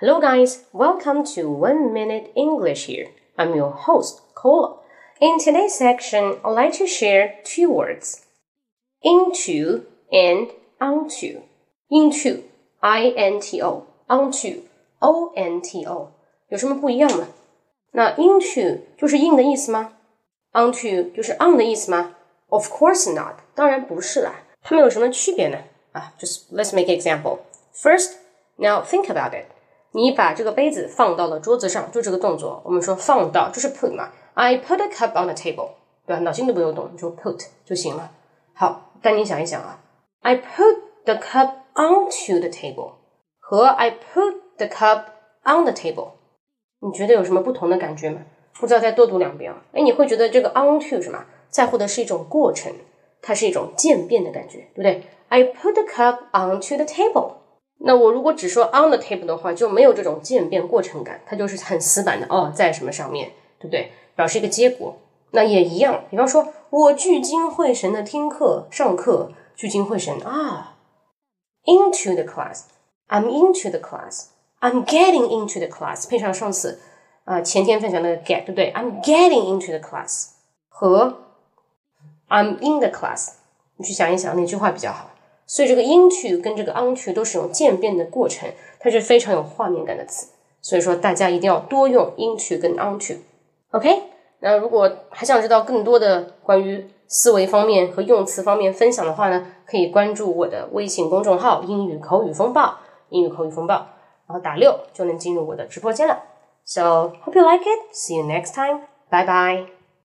Hello, guys. Welcome to One Minute English here. I'm your host, Cola. In today's section, I'd like to share two words into and onto. Into, I N T O, onto, O N T O. 有什么不一样吗？那 into 就是 in 的意思吗？onto 就是 on 的意思吗？Of course not，当然不是啦。它们有什么区别呢？啊，just let's make an example. First, now think about it. 你把这个杯子放到了桌子上，就这个动作，我们说放到就是 put 嘛。I put a cup on the table，对吧？脑筋都不用动，你就 put 就行了。好，但你想一想啊，I put the cup onto the table 和 I put the cup on the table，你觉得有什么不同的感觉吗？不知道再多读两遍啊。哎，你会觉得这个 onto 什么，在乎的是一种过程，它是一种渐变的感觉，对不对？I put the cup onto the table。那我如果只说 on the table 的话，就没有这种渐变过程感，它就是很死板的哦，在什么上面，对不对？表示一个结果。那也一样，比方说我聚精会神的听课上课，聚精会神啊，into the class，I'm into the class，I'm getting into the class，配上上次啊前天分享的 get，对不对？I'm getting into the class 和 I'm in the class，你去想一想哪句话比较好。所以这个 into 跟这个 onto 都是一种渐变的过程，它是非常有画面感的词。所以说大家一定要多用 into 跟 onto。OK，那如果还想知道更多的关于思维方面和用词方面分享的话呢，可以关注我的微信公众号“英语口语风暴”，英语口语风暴，然后打六就能进入我的直播间了。So hope you like it. See you next time. Bye bye.